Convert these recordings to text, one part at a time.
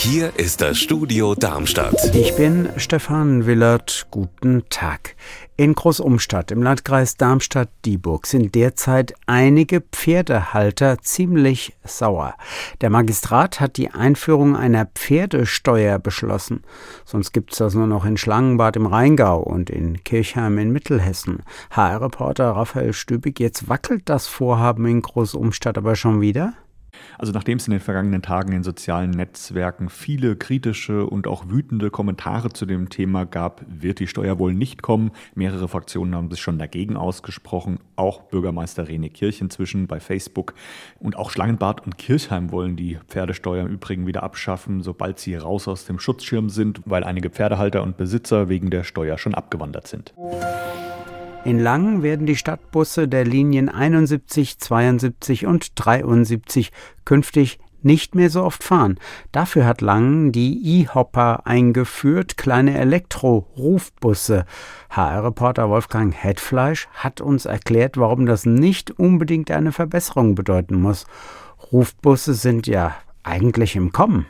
Hier ist das Studio Darmstadt. Ich bin Stefan Willert. Guten Tag. In Großumstadt im Landkreis Darmstadt-Dieburg sind derzeit einige Pferdehalter ziemlich sauer. Der Magistrat hat die Einführung einer Pferdesteuer beschlossen. Sonst gibt es das nur noch in Schlangenbad im Rheingau und in Kirchheim in Mittelhessen. HR-Reporter Raphael Stübig, jetzt wackelt das Vorhaben in Großumstadt aber schon wieder? Also nachdem es in den vergangenen Tagen in sozialen Netzwerken viele kritische und auch wütende Kommentare zu dem Thema gab, wird die Steuer wohl nicht kommen. Mehrere Fraktionen haben sich schon dagegen ausgesprochen, auch Bürgermeister René Kirch inzwischen bei Facebook. Und auch Schlangenbad und Kirchheim wollen die Pferdesteuer im Übrigen wieder abschaffen, sobald sie raus aus dem Schutzschirm sind, weil einige Pferdehalter und Besitzer wegen der Steuer schon abgewandert sind. In Langen werden die Stadtbusse der Linien 71, 72 und 73 künftig nicht mehr so oft fahren. Dafür hat Langen die E-Hopper eingeführt, kleine Elektro-Rufbusse. HR-Reporter Wolfgang Hetfleisch hat uns erklärt, warum das nicht unbedingt eine Verbesserung bedeuten muss. Rufbusse sind ja eigentlich im Kommen.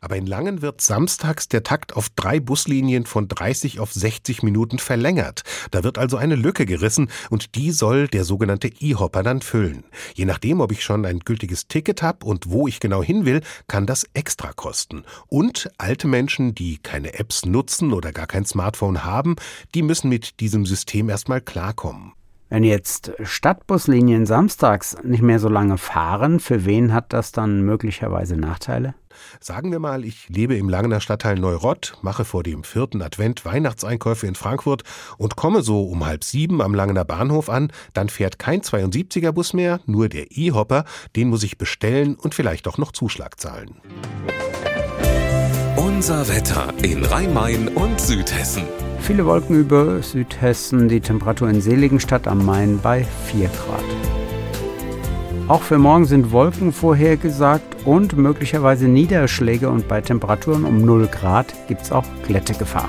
Aber in Langen wird samstags der Takt auf drei Buslinien von 30 auf 60 Minuten verlängert. Da wird also eine Lücke gerissen und die soll der sogenannte E-Hopper dann füllen. Je nachdem, ob ich schon ein gültiges Ticket habe und wo ich genau hin will, kann das extra kosten. Und alte Menschen, die keine Apps nutzen oder gar kein Smartphone haben, die müssen mit diesem System erstmal klarkommen. Wenn jetzt Stadtbuslinien samstags nicht mehr so lange fahren, für wen hat das dann möglicherweise Nachteile? Sagen wir mal, ich lebe im Langener Stadtteil Neurott, mache vor dem vierten Advent Weihnachtseinkäufe in Frankfurt und komme so um halb sieben am Langener Bahnhof an, dann fährt kein 72er Bus mehr, nur der E-Hopper, den muss ich bestellen und vielleicht auch noch Zuschlag zahlen. Unser Wetter in Rhein-Main und Südhessen. Viele Wolken über Südhessen, die Temperatur in Seligenstadt am Main bei 4 Grad. Auch für morgen sind Wolken vorhergesagt und möglicherweise Niederschläge und bei Temperaturen um 0 Grad gibt es auch Glättegefahr.